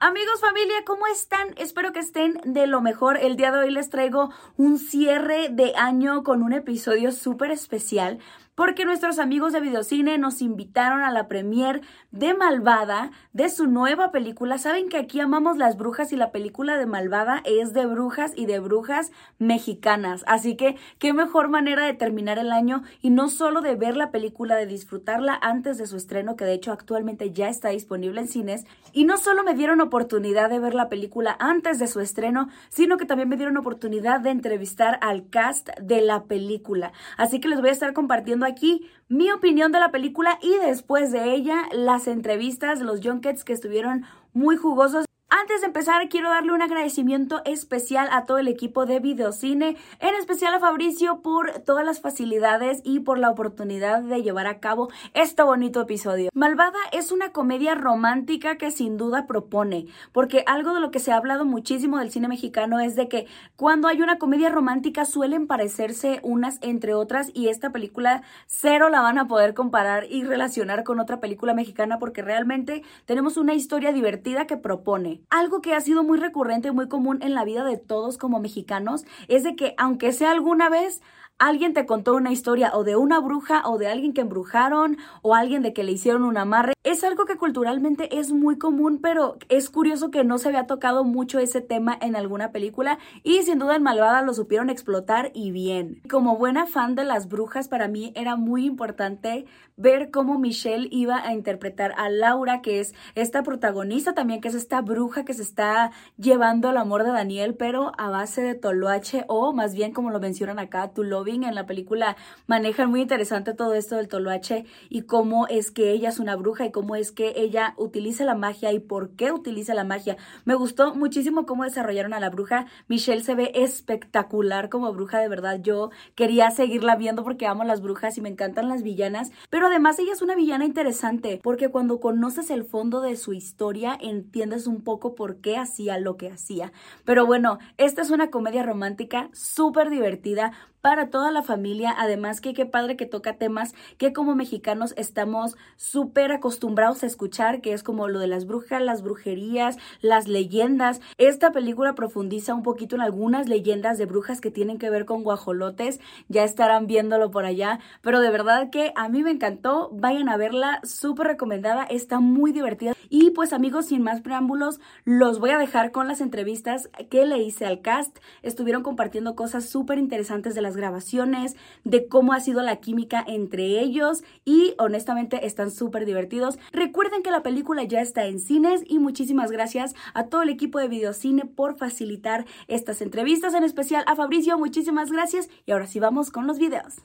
Amigos, familia, ¿cómo están? Espero que estén de lo mejor. El día de hoy les traigo un cierre de año con un episodio súper especial porque nuestros amigos de Videocine nos invitaron a la premier de Malvada, de su nueva película. Saben que aquí amamos las brujas y la película de Malvada es de brujas y de brujas mexicanas. Así que qué mejor manera de terminar el año y no solo de ver la película, de disfrutarla antes de su estreno, que de hecho actualmente ya está disponible en cines. Y no solo me dieron oportunidad de ver la película antes de su estreno, sino que también me dieron oportunidad de entrevistar al cast de la película. Así que les voy a estar compartiendo aquí mi opinión de la película y después de ella las entrevistas, los junkets que estuvieron muy jugosos. Antes de empezar, quiero darle un agradecimiento especial a todo el equipo de Videocine, en especial a Fabricio por todas las facilidades y por la oportunidad de llevar a cabo este bonito episodio. Malvada es una comedia romántica que sin duda propone, porque algo de lo que se ha hablado muchísimo del cine mexicano es de que cuando hay una comedia romántica suelen parecerse unas entre otras y esta película cero la van a poder comparar y relacionar con otra película mexicana porque realmente tenemos una historia divertida que propone. Algo que ha sido muy recurrente y muy común en la vida de todos como mexicanos es de que aunque sea alguna vez alguien te contó una historia o de una bruja o de alguien que embrujaron o alguien de que le hicieron un amarre. Es algo que culturalmente es muy común, pero es curioso que no se había tocado mucho ese tema en alguna película y sin duda en Malvada lo supieron explotar y bien. Como buena fan de las brujas, para mí era muy importante ver cómo Michelle iba a interpretar a Laura, que es esta protagonista también, que es esta bruja que se está llevando al amor de Daniel, pero a base de toloache o más bien como lo mencionan acá, tu en la película manejan muy interesante todo esto del toloache y cómo es que ella es una bruja y cómo es que ella utiliza la magia y por qué utiliza la magia. Me gustó muchísimo cómo desarrollaron a la bruja. Michelle se ve espectacular como bruja, de verdad. Yo quería seguirla viendo porque amo las brujas y me encantan las villanas, pero además ella es una villana interesante porque cuando conoces el fondo de su historia entiendes un poco por qué hacía lo que hacía. Pero bueno, esta es una comedia romántica súper divertida para toda la familia. Además que qué padre que toca temas que como mexicanos estamos súper acostumbrados a escuchar, que es como lo de las brujas, las brujerías, las leyendas. Esta película profundiza un poquito en algunas leyendas de brujas que tienen que ver con guajolotes. Ya estarán viéndolo por allá. Pero de verdad que a mí me encantó. Vayan a verla. Súper recomendada. Está muy divertida. Y pues amigos, sin más preámbulos, los voy a dejar con las entrevistas que le hice al cast. Estuvieron compartiendo cosas súper interesantes de la grabaciones, de cómo ha sido la química entre ellos y honestamente están súper divertidos. Recuerden que la película ya está en cines y muchísimas gracias a todo el equipo de Videocine por facilitar estas entrevistas, en especial a Fabricio, muchísimas gracias y ahora sí vamos con los videos.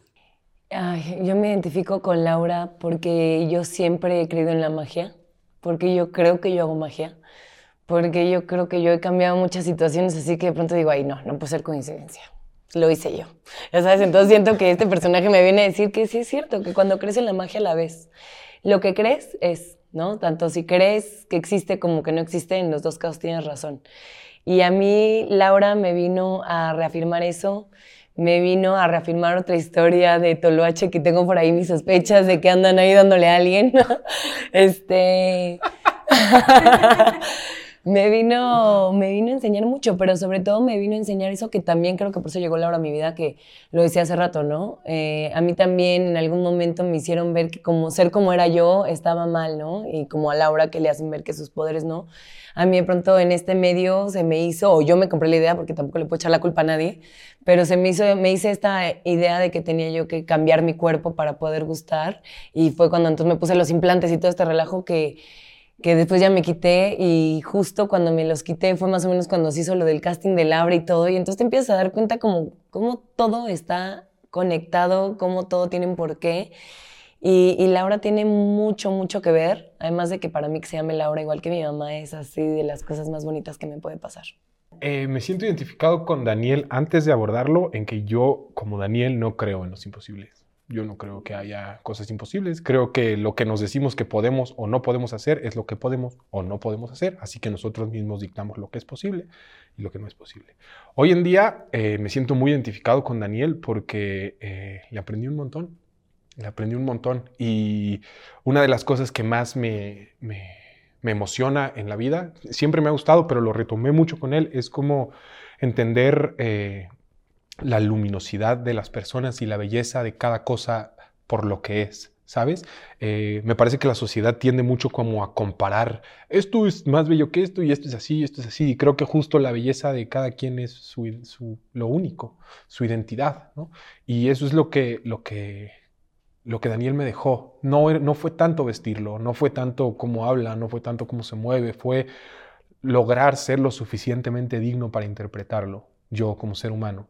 yo me identifico con Laura porque yo siempre he creído en la magia, porque yo creo que yo hago magia, porque yo creo que yo he cambiado muchas situaciones, así que de pronto digo, ay, no, no puede ser coincidencia lo hice yo. Sabes, entonces siento que este personaje me viene a decir que sí es cierto, que cuando crees en la magia la ves. Lo que crees es, ¿no? Tanto si crees que existe como que no existe, en los dos casos tienes razón. Y a mí Laura me vino a reafirmar eso, me vino a reafirmar otra historia de Toloache que tengo por ahí mis sospechas de que andan ahí dándole a alguien. este me vino, me vino a enseñar mucho, pero sobre todo me vino a enseñar eso que también creo que por eso llegó Laura a mi vida, que lo decía hace rato, ¿no? Eh, a mí también en algún momento me hicieron ver que como ser como era yo estaba mal, ¿no? Y como a Laura que le hacen ver que sus poderes no. A mí de pronto en este medio se me hizo, o yo me compré la idea, porque tampoco le puedo echar la culpa a nadie, pero se me hizo, me hice esta idea de que tenía yo que cambiar mi cuerpo para poder gustar. Y fue cuando entonces me puse los implantes y todo este relajo que que después ya me quité y justo cuando me los quité fue más o menos cuando se hizo lo del casting de Laura y todo y entonces te empiezas a dar cuenta como cómo todo está conectado, cómo todo tiene un porqué y, y, Laura tiene mucho, mucho que ver, además de que para mí que se llame Laura igual que mi mamá es así de las cosas más bonitas que me puede pasar. Eh, me siento identificado con Daniel antes de abordarlo en que yo como Daniel no creo en los imposibles. Yo no creo que haya cosas imposibles. Creo que lo que nos decimos que podemos o no podemos hacer es lo que podemos o no podemos hacer. Así que nosotros mismos dictamos lo que es posible y lo que no es posible. Hoy en día eh, me siento muy identificado con Daniel porque eh, le aprendí un montón. Le aprendí un montón. Y una de las cosas que más me, me, me emociona en la vida. Siempre me ha gustado, pero lo retomé mucho con él. Es como entender eh, la luminosidad de las personas y la belleza de cada cosa por lo que es. ¿Sabes? Eh, me parece que la sociedad tiende mucho como a comparar, esto es más bello que esto y esto es así, y esto es así, y creo que justo la belleza de cada quien es su, lo único, su identidad, ¿no? Y eso es lo que, lo que, lo que Daniel me dejó. No, no fue tanto vestirlo, no fue tanto cómo habla, no fue tanto cómo se mueve, fue lograr ser lo suficientemente digno para interpretarlo, yo como ser humano.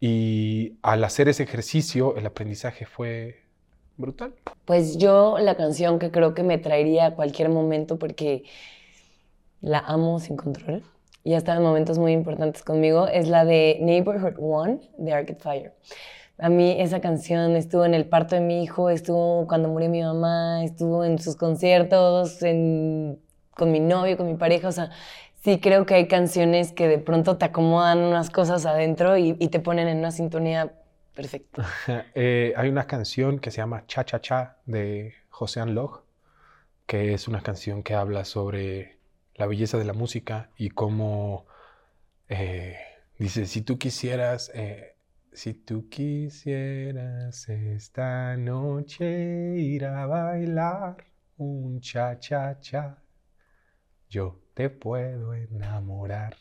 Y al hacer ese ejercicio, el aprendizaje fue brutal. Pues yo la canción que creo que me traería a cualquier momento porque la amo sin control y ha en momentos muy importantes conmigo es la de Neighborhood One de Arcade Fire. A mí esa canción estuvo en el parto de mi hijo, estuvo cuando murió mi mamá, estuvo en sus conciertos, con mi novio, con mi pareja, o sea, sí creo que hay canciones que de pronto te acomodan unas cosas adentro y, te ponen en una sintonía perfecta. Eh, hay una canción que se llama Cha Cha Cha de José Anlog, que es una canción que habla sobre la belleza de la música y cómo eh, dice, si tú quisieras... Eh, si tú quisieras esta noche ir a bailar un cha-cha-cha, yo te puedo enamorar.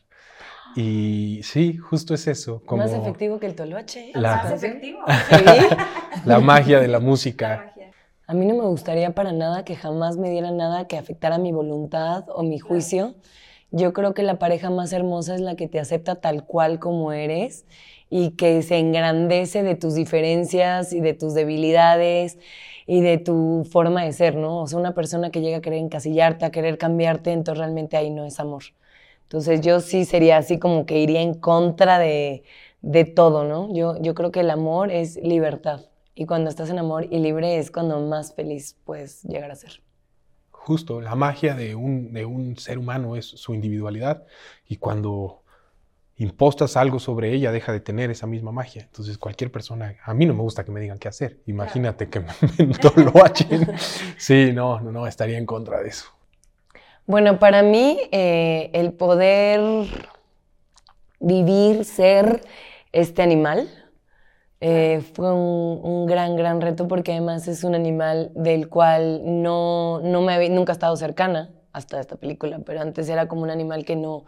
Y sí, justo es eso. Como Más efectivo que el toloche. La, Más efectivo. la magia de la música. A mí no me gustaría para nada que jamás me diera nada que afectara mi voluntad o mi juicio. Yo creo que la pareja más hermosa es la que te acepta tal cual como eres y que se engrandece de tus diferencias y de tus debilidades y de tu forma de ser, ¿no? O sea, una persona que llega a querer encasillarte, a querer cambiarte, entonces realmente ahí no es amor. Entonces yo sí sería así como que iría en contra de, de todo, ¿no? Yo, yo creo que el amor es libertad y cuando estás en amor y libre es cuando más feliz puedes llegar a ser. Justo, la magia de un, de un ser humano es su individualidad y cuando impostas algo sobre ella, deja de tener esa misma magia. Entonces, cualquier persona, a mí no me gusta que me digan qué hacer. Imagínate que me lo hachen. Sí, no, no, no, estaría en contra de eso. Bueno, para mí, eh, el poder vivir, ser este animal, eh, fue un, gran, gran reto porque además es un animal del cual no, no me había, nunca he estado cercana hasta esta película, pero antes era como un animal que no,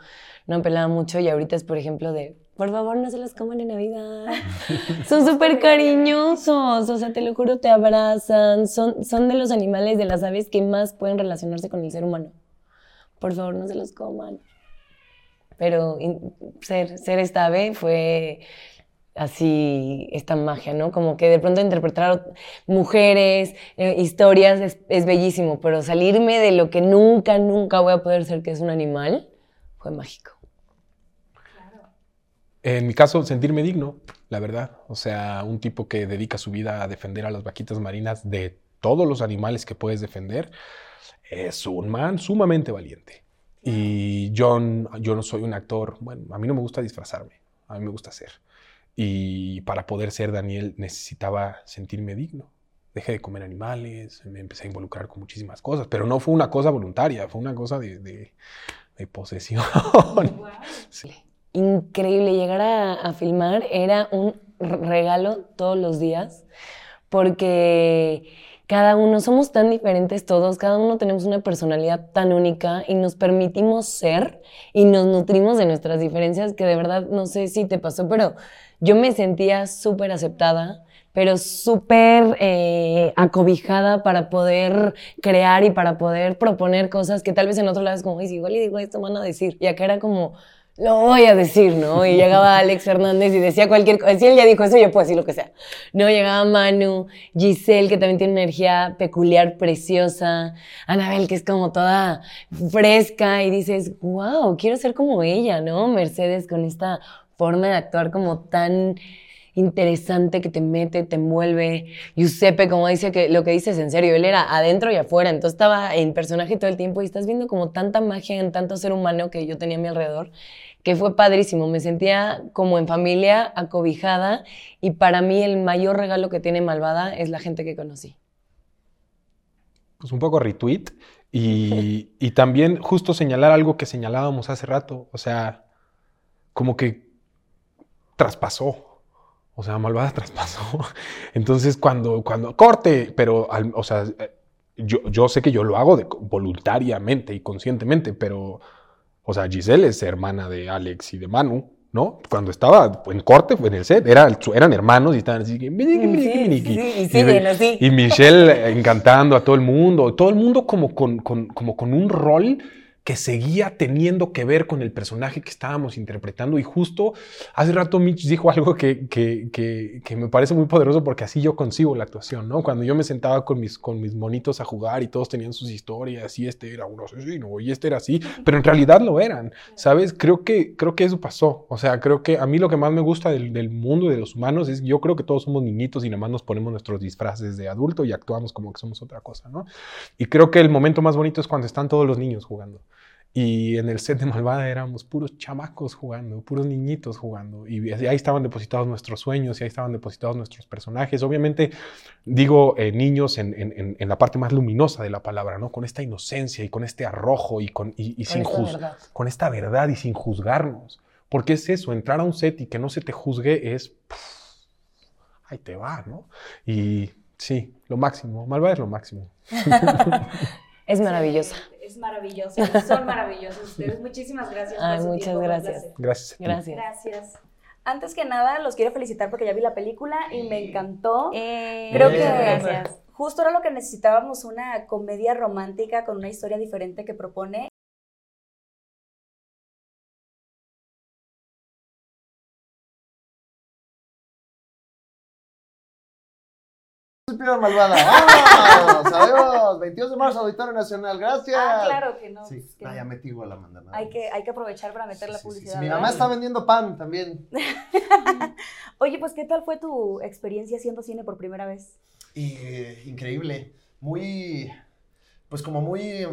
no apelaba mucho y ahorita es, por ejemplo, de, por favor, no se las coman en Navidad. son súper cariñosos, o sea, te lo juro, te abrazan, son, son de los animales, de las aves que más pueden relacionarse con el ser humano. Por favor, no se los coman. Pero ser, ser esta ave fue así esta magia, ¿no? Como que de pronto interpretar mujeres, eh, historias, es, bellísimo, pero salirme de lo que nunca, nunca voy a poder ser, que es un animal, fue mágico. En mi caso, sentirme digno, la verdad. O sea, un tipo que dedica su vida a defender a las vaquitas marinas de todos los animales que puedes defender, es un man sumamente valiente. Y yo, yo no soy un actor, bueno, a mí no me gusta disfrazarme, a mí me gusta ser. Y para poder ser Daniel necesitaba sentirme digno. Dejé de comer animales, me empecé a involucrar con muchísimas cosas, pero no fue una cosa voluntaria, fue una cosa de, de, posesión. Increíble, llegar a, a filmar era un regalo todos los días, porque cada uno somos tan diferentes todos, cada uno tenemos una personalidad tan única y nos permitimos ser y nos nutrimos de nuestras diferencias que de verdad no sé si te pasó, pero yo me sentía súper aceptada, pero súper eh, acobijada para poder crear y para poder proponer cosas que tal vez en otro lado es como, Ay, igual y digo esto, van a decir. Y acá era como, lo voy a decir, ¿no? Y llegaba Alex Hernández y decía cualquier cosa. Si él ya dijo eso, yo puedo decir lo que sea. No, llegaba Manu, Giselle, que también tiene una energía peculiar, preciosa. Anabel, que es como toda fresca y dices, wow, quiero ser como ella, ¿no? Mercedes con esta forma de actuar como tan interesante que te mete, te envuelve. Giuseppe, como dice que lo que dices en serio, él era adentro y afuera, entonces estaba en personaje todo el tiempo y estás viendo como tanta magia en tanto ser humano que yo tenía a mi alrededor, que fue padrísimo. Me sentía como en familia, acobijada y para mí el mayor regalo que tiene Malvada es la gente que conocí. Pues un poco retweet Y, y también justo señalar algo que señalábamos hace rato, o sea, como que traspasó. O sea, malvada traspasó. Entonces, cuando, cuando corte, pero, al- o sea, yo, yo sé que yo lo hago de- voluntariamente y conscientemente, pero, o sea, Giselle es hermana de Alex y de Manu, ¿no? Cuando estaba en corte, en el set, era, eran hermanos y estaban así, que, "Miniqui, miniqui, Sí, miniqui". sí, y y Michelle eh, encantando a todo el mundo, todo el mundo como con, con- como con un rol que seguía teniendo que ver con el personaje que estábamos interpretando. Y justo hace rato Mitch dijo algo que, que- que- que me parece muy poderoso porque así yo consigo la actuación, ¿no? Cuando yo me sentaba con mis, con mis monitos a jugar y todos tenían sus historias y este era un asesino y este era así, pero en realidad lo eran, ¿sabes? Creo que, creo que eso pasó. O sea, creo que a mí lo que más me gusta del, del mundo y de los humanos es yo creo que todos somos niñitos y nada más nos ponemos nuestros disfraces de adulto y actuamos como que somos otra cosa, ¿no? Y creo que el momento más bonito es cuando están todos los niños jugando. Y en el set de Malvada éramos puros chamacos jugando, puros niñitos jugando. Y ahí estaban depositados nuestros sueños y ahí estaban depositados nuestros personajes. Obviamente, digo eh, niños en, en- en- la parte más luminosa de la palabra, ¿no? Con esta inocencia y con este arrojo y, con, y, y Con sin esta juz- verdad. con esta verdad y sin juzgarnos. Porque es eso, entrar a un set y que no se te juzgue es. pff, ahí te va, ¿no? Y sí, lo máximo. Malvada es lo máximo. Es maravillosa. Es maravilloso. Son maravillosos ustedes. Muchísimas gracias. Ay, por su muchas tiempo, gracias. Gracias. Gracias. Gracias. Antes que nada, los quiero felicitar porque ya vi la película y me encantó. Eh, Creo que gracias. justo era lo que necesitábamos, una comedia romántica con una historia diferente que propone. Espina malvada. ¡Vámonos! Adiós. 22 de marzo, Auditorio Nacional. Gracias. Ah, claro que no. Sí, pues que ah, ya metí igual la manda. hay, que, hay que aprovechar para meter la Sí, sí, sí, publicidad. Mi mamá está vendiendo pan también. Oye, pues, ¿qué tal fue tu experiencia haciendo cine por primera vez? Y eh, increíble. Muy, pues como muy,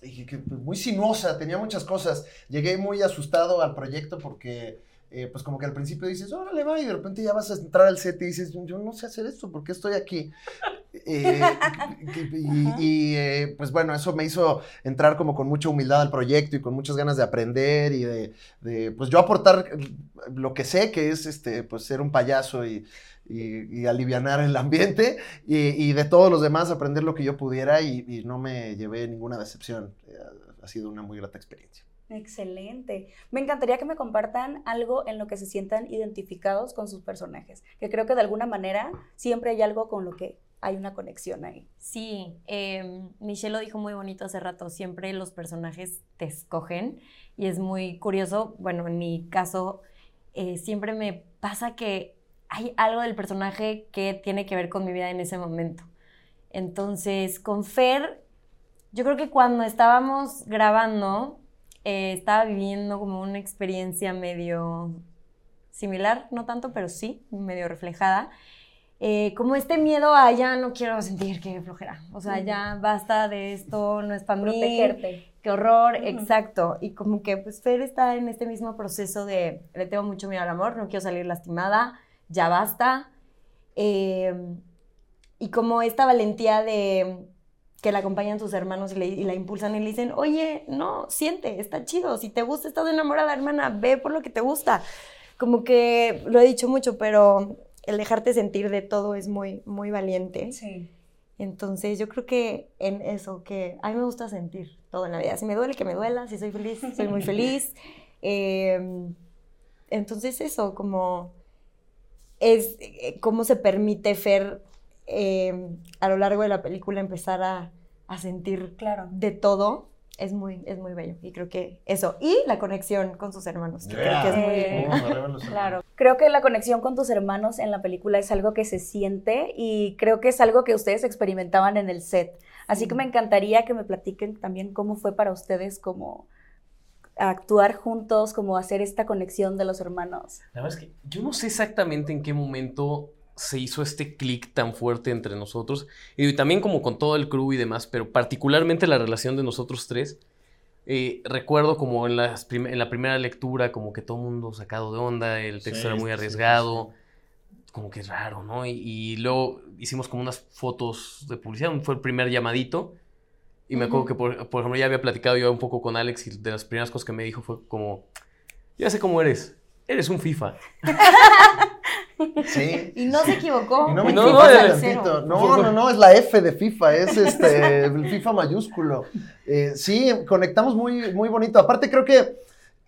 que- muy sinuosa. Tenía muchas cosas. Llegué muy asustado al proyecto porque, eh, pues como que al principio dices, órale, va, y de repente ya vas a entrar al set y dices, yo no sé hacer esto, ¿por qué estoy aquí? Eh, y, y, eh, pues bueno, eso me hizo entrar como con mucha humildad al proyecto y con muchas ganas de aprender y de, de, pues yo aportar lo que sé, que es este, pues ser un payaso y, y, y alivianar el ambiente y, de todos los demás aprender lo que yo pudiera y, no me llevé ninguna decepción. Ha sido una muy grata experiencia. Excelente. Me encantaría que me compartan algo en lo que se sientan identificados con sus personajes, que creo que de alguna manera siempre hay algo con lo que hay una conexión ahí. Sí, eh, Michelle lo dijo muy bonito hace rato, siempre los personajes te escogen y es muy curioso, bueno, en mi caso eh, siempre me pasa que hay algo del personaje que tiene que ver con mi vida en ese momento. Entonces, con Fer, yo creo que cuando estábamos grabando, eh, estaba viviendo como una experiencia medio similar, no tanto, pero sí, medio reflejada. Eh, como este miedo a ya no quiero sentir que flojera, o sea, ya basta de esto, no es para mí, Protegerte. qué horror, exacto. Y como que pues Fer está en este mismo proceso de le tengo mucho miedo al amor, no quiero salir lastimada, ya basta. Eh, y como esta valentía de que la acompañan sus hermanos y, le- y la impulsan y le dicen, oye, no, siente, está chido, si te gusta, estás enamorada, hermana, ve por lo que te gusta. Como que lo he dicho mucho, pero el dejarte sentir de todo es muy, muy valiente. Sí. Entonces yo creo que en eso, que a mí me gusta sentir todo en la vida. Si me duele, que me duela. Si soy feliz, soy muy feliz. Eh, entonces eso, como es eh, cómo se permite Fer eh, a lo largo de la película empezar a, a sentir Claro. de todo. Es muy, es muy bello. Y creo que eso. Y la conexión con sus hermanos. que creo que es muy... Arriba los Claro. Creo que la conexión con tus hermanos en la película es algo que se siente y creo que es algo que ustedes experimentaban en el set. Así que me encantaría que me platiquen también cómo fue para ustedes como actuar juntos, como hacer esta conexión de los hermanos. La verdad es que yo no sé exactamente en qué momento se hizo este clic tan fuerte entre nosotros. Y también como con todo el crew y demás, pero particularmente la relación de nosotros tres. Eh, recuerdo como en, las prim- en la primera lectura, como que todo el mundo sacado de onda, el texto Sí, era muy sí, sí, arriesgado, como que es raro, ¿no? Y, y luego hicimos como unas fotos de publicidad, fue el primer llamadito. Y me acuerdo que, por, por ejemplo, ya había platicado yo un poco con Alex y de las primeras cosas que me dijo fue como, ya sé cómo eres, eres un FIFA. Sí. Y no se equivocó. Y no me No, equivoco no. No, no, no, es la F de FIFA, es este, el FIFA mayúsculo. Eh, sí, conectamos muy, muy bonito. Aparte, creo que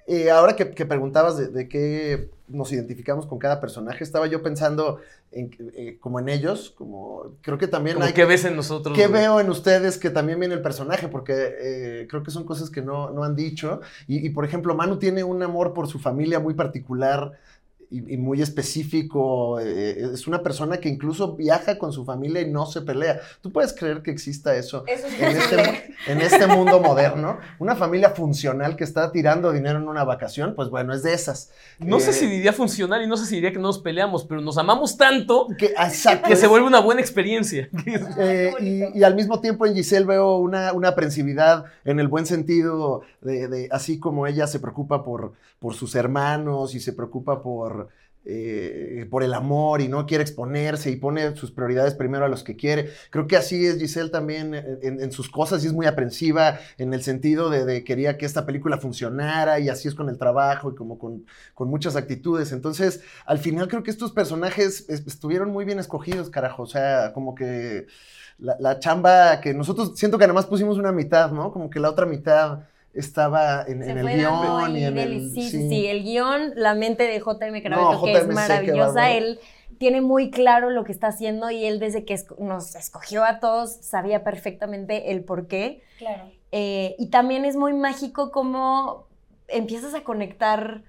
eh, ahora que, que preguntabas de, de qué nos identificamos con cada personaje, estaba yo pensando en, eh, como en ellos, como creo que también Como, hay ¿Qué ves en nosotros? ¿Qué güey? veo en ustedes que también viene el personaje? Porque eh, creo que son cosas que no, no han dicho. Y, y, por ejemplo, Manu tiene un amor por su familia muy particular y, y muy específico. eh, es una persona que incluso viaja con su familia y no se pelea. ¿Tú puedes creer que exista eso? Eso es En este, en este mundo moderno, una familia funcional que está tirando dinero en una vacación, pues bueno, es de esas. No sé Eh, si diría funcional y no sé si diría que no nos peleamos, pero nos amamos tanto que, exacto, que se vuelve una buena experiencia. Eh, y, y al mismo tiempo en Giselle veo una, una aprensividad en el buen sentido de, de- así como ella se preocupa por, por sus hermanos y se preocupa por, eh, por el amor y no quiere exponerse y pone sus prioridades primero a los que quiere. Creo que así es Giselle también en, en- sus cosas y es muy aprensiva en el sentido de, de quería que esta película funcionara y así es con el trabajo y como con, muchas actitudes. Entonces, al final creo que estos personajes es- estuvieron muy bien escogidos, carajo. O sea, como que la, la chamba que nosotros siento que además pusimos una mitad, ¿no? Como que la otra mitad estaba en, el guion y en el... sí, sí, sí, el guion, la mente de JM Carabeto, No, que JM es maravillosa, él tiene muy claro lo que está haciendo y él desde que nos escogió a todos sabía perfectamente el por qué. Claro. Eh, y también es muy mágico cómo empiezas a conectar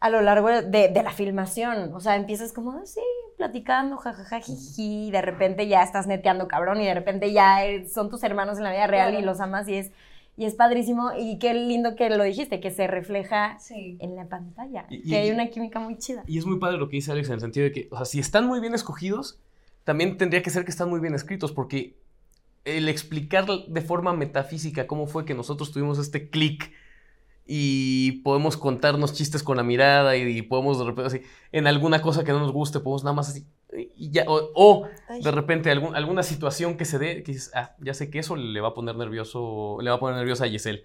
a lo largo de, de la filmación. O sea, empiezas como así, platicando, jajaja, jiji, y de repente ya estás neteando cabrón, y de repente ya eh, son tus hermanos en la vida real y los amas, y es, y es padrísimo. Y qué lindo que lo dijiste, que se refleja Sí. en la pantalla. Y- que y- hay una química muy chida. Y es muy padre lo que dice Alex en el sentido de que, o sea, si están muy bien escogidos, también tendría que ser que están muy bien escritos, porque el explicar de forma metafísica cómo fue que nosotros tuvimos este clic y podemos contarnos chistes con la mirada y, y podemos de repente así, en alguna cosa que no nos guste, podemos nada más así, y ya, o, de repente algún- alguna situación que se dé, que dices, ah, ya sé que eso le va a poner nervioso, le va a poner nerviosa a Giselle.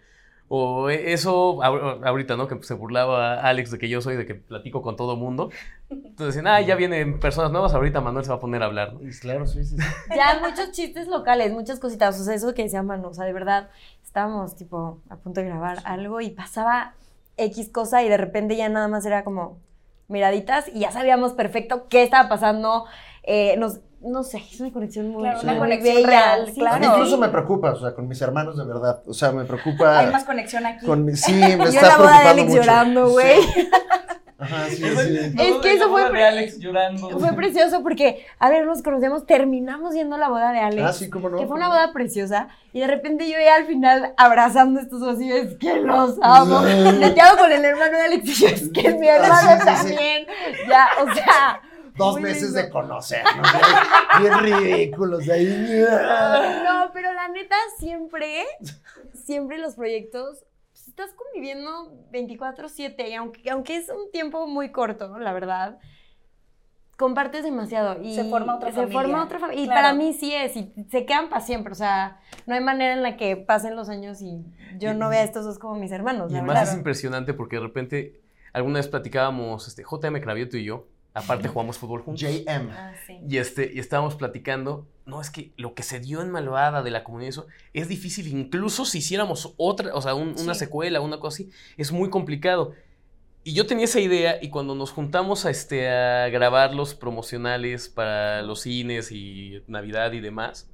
O e- eso, ahor- ahorita, ¿no? Que se burlaba Alex de que yo soy, de que platico con todo mundo. Entonces decían, ah, ya vienen personas nuevas, ahorita Manuel se va a poner a hablar. ¿no? Claro, sí, sí. sí. Ya muchos chistes locales, muchas cositas. O sea, eso que decía Manu, o sea, de verdad, estábamos tipo a punto de grabar algo y pasaba X cosa y de repente ya nada más era como miraditas y ya sabíamos perfecto qué estaba pasando. Eh, nos, no sé, es una conexión muy, Claro, una muy conexión bella, real, sí, A claro. mí sí. incluso me preocupa, o sea, con mis hermanos de verdad. O sea, me preocupa... Hay más conexión aquí. Con mi- sí, me Yo está la boda de preocupando Alex mucho. llorando, güey. Ajá, sí, sí. Es que eso fue pre- Alex llorando. Fue precioso porque, a ver, nos conocemos, terminamos yendo a la boda de Alex. Ah, sí, cómo no. Que fue una boda preciosa y de repente yo ya al final abrazando a estos dos y es que los amo. Neteado con el hermano de Alex y yo, es que es mi hermano sí, sí. también. Ya, o sea. Dos muy meses lindo. de conocernos. Bien ridículos ahí. No, pero la neta, siempre, siempre los proyectos, estás conviviendo 24-7 y aunque, aunque es un tiempo muy corto, la verdad, compartes demasiado. Y Se forma otra se familia. forma otra familia. Y Claro. para mí sí es, y se quedan para siempre. O sea, no hay manera en la que pasen los años y yo no vea a estos dos como mis hermanos. Y además verdad. es impresionante porque de repente, alguna vez platicábamos, este, JM Cravioto y yo, aparte jugamos fútbol juntos. JM. Ah, sí. Y, este, y estábamos platicando, no, es que lo que se dio en Malvada de la comunidad, eso, es difícil, incluso si hiciéramos otra, o sea, un- una Sí. secuela, una cosa así, es muy complicado. Y yo tenía esa idea y cuando nos juntamos a, este, a grabar los promocionales para los cines y Navidad y demás,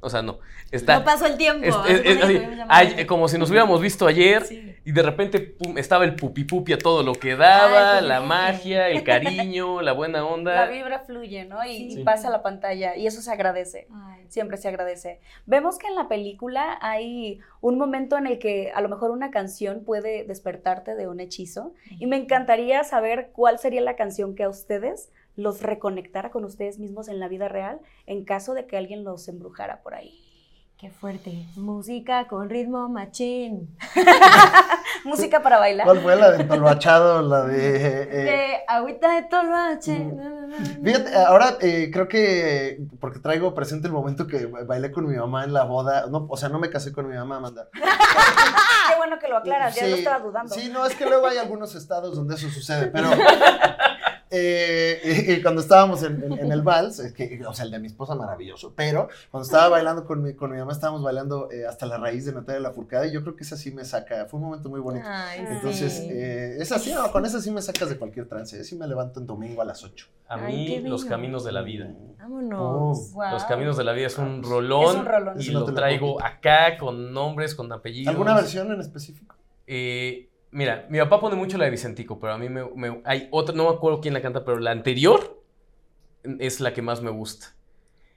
o sea, no. Está, no pasó el tiempo. es- es- es así, ay, como si nos hubiéramos visto ayer Sí. y de repente pum, estaba el pupi pupi a todo lo que daba, Ay, la magia, el cariño, la buena La onda. vibra fluye, ¿no? Y, Sí. y pasa a la pantalla y eso se agradece. Ay, Siempre se agradece. Vemos que en la película hay un momento en el que a lo mejor una canción puede despertarte de un hechizo y me encantaría saber cuál sería la canción que a ustedes los reconectara con ustedes mismos en la vida real en caso de que alguien los embrujara por ahí. Qué fuerte. Música con ritmo machín. Música para bailar. ¿Cuál fue la de Tolbachado? La de. eh, De agüita de tolvache. Mm. Fíjate, ahora eh, creo que, porque traigo presente el momento que bailé con mi mamá en la boda, no, o sea, no me casé con mi mamá, Amanda. Qué bueno que lo aclaras, ya lo estaba dudando. Sí, no, es que luego hay algunos estados donde eso sucede, pero eh, y- y cuando estábamos en, en- en el vals, es que, o sea, el de mi esposa maravilloso, pero cuando estaba bailando con mi, con mi mamá, estábamos bailando eh, hasta la raíz de Natalia Lafourcade y yo creo que esa sí me saca, fue un momento muy bonito. Ay, Entonces, sí. eh, esa sí, no, con esa sí me sacas de cualquier trance, sí me levanto en domingo a las 8. A mí, Los. Caminos de la Vida. Vámonos. Wow. Los Caminos de la Vida es un rolón. Es un rolón. Y no lo traigo acá con nombres, con apellidos. ¿Alguna versión en específico? Eh, mira, mi papá pone mucho la de Vicentico, pero a mí me, me- hay otra, no me acuerdo quién la canta, pero la anterior es la que más me gusta.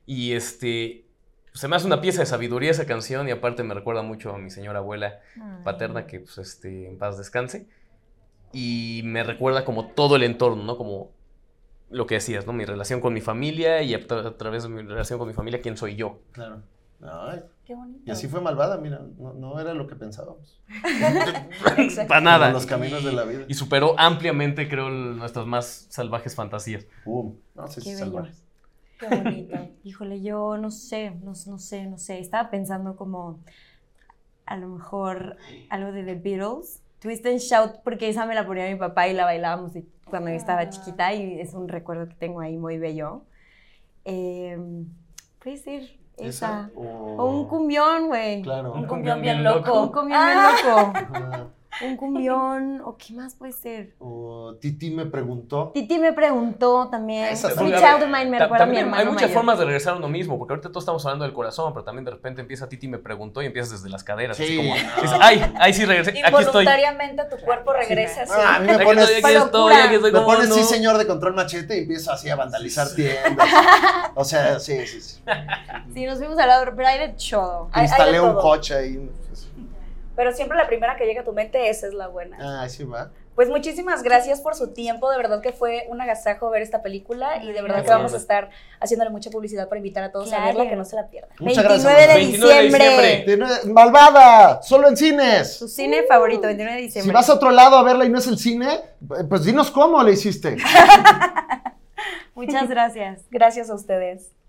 Y este, se me hace una pieza de sabiduría esa canción y aparte me recuerda mucho a mi señora abuela Ay. paterna, que pues este, en paz descanse. Y me recuerda como todo el entorno, ¿no? Como lo que decías, ¿no? Mi relación con mi familia y a, tra- a través de mi relación con mi familia, quién soy yo. Claro. Ay, Qué bonito. y así fue malvada, mira, no, no era lo que pensábamos. Para nada. Como Los caminos de la vida. Y superó ampliamente, creo, el- nuestras más salvajes fantasías. Pum. No, sí, bello. salvajes. Qué bonito. Híjole, yo no sé, no, no sé, no sé. Estaba pensando como a lo mejor algo de The Beatles. Twist and Shout, porque esa me la ponía mi papá y la bailábamos y- cuando yo estaba chiquita y es un recuerdo que tengo ahí muy bello. Eh, puede ser esa. O, O un cumbión, güey. Claro. Un Un cumbión bien bien loco. Un cumbión Ah. bien loco. Ajá. Un cumbión. ¿O qué más puede ser? O Titi me preguntó. Titi me preguntó también. Esa Sweet fue- Child of Mine me recuerda a mi también hermano hay muchas mayor. formas de regresar a uno mismo, porque ahorita todos estamos hablando del corazón, pero también de repente empieza Titi me preguntó y empiezas desde las caderas. así Sí. como, dices, ay, ay, sí regresé, aquí estoy. Involuntariamente tu cuerpo regresa así. Ah, a mí me Aquí pones, estoy, aquí estoy, aquí estoy, me ¿cómo pones no? sí, señor de control machete y empiezo así a vandalizar tiendas. O sea, sí, sí, sí. Sí, nos fuimos al lado, pero hay de todo. Hay- hay de Instalé un coche ahí. pues, Pero siempre la primera que llega a tu mente, esa es la buena. Ah, sí va. Pues muchísimas gracias por su tiempo, de verdad que fue un agasajo ver esta película y de verdad que vamos a estar haciéndole mucha publicidad para invitar a todos a Claro. verla, que no se la pierdan. Muchas 29 gracias. de 29 de diciembre. Malvada, solo en cines. Su cine favorito, 29 de Si diciembre. vas a otro lado a verla y no es el cine, eh, pues dinos cómo le hiciste. Muchas gracias. Gracias a ustedes.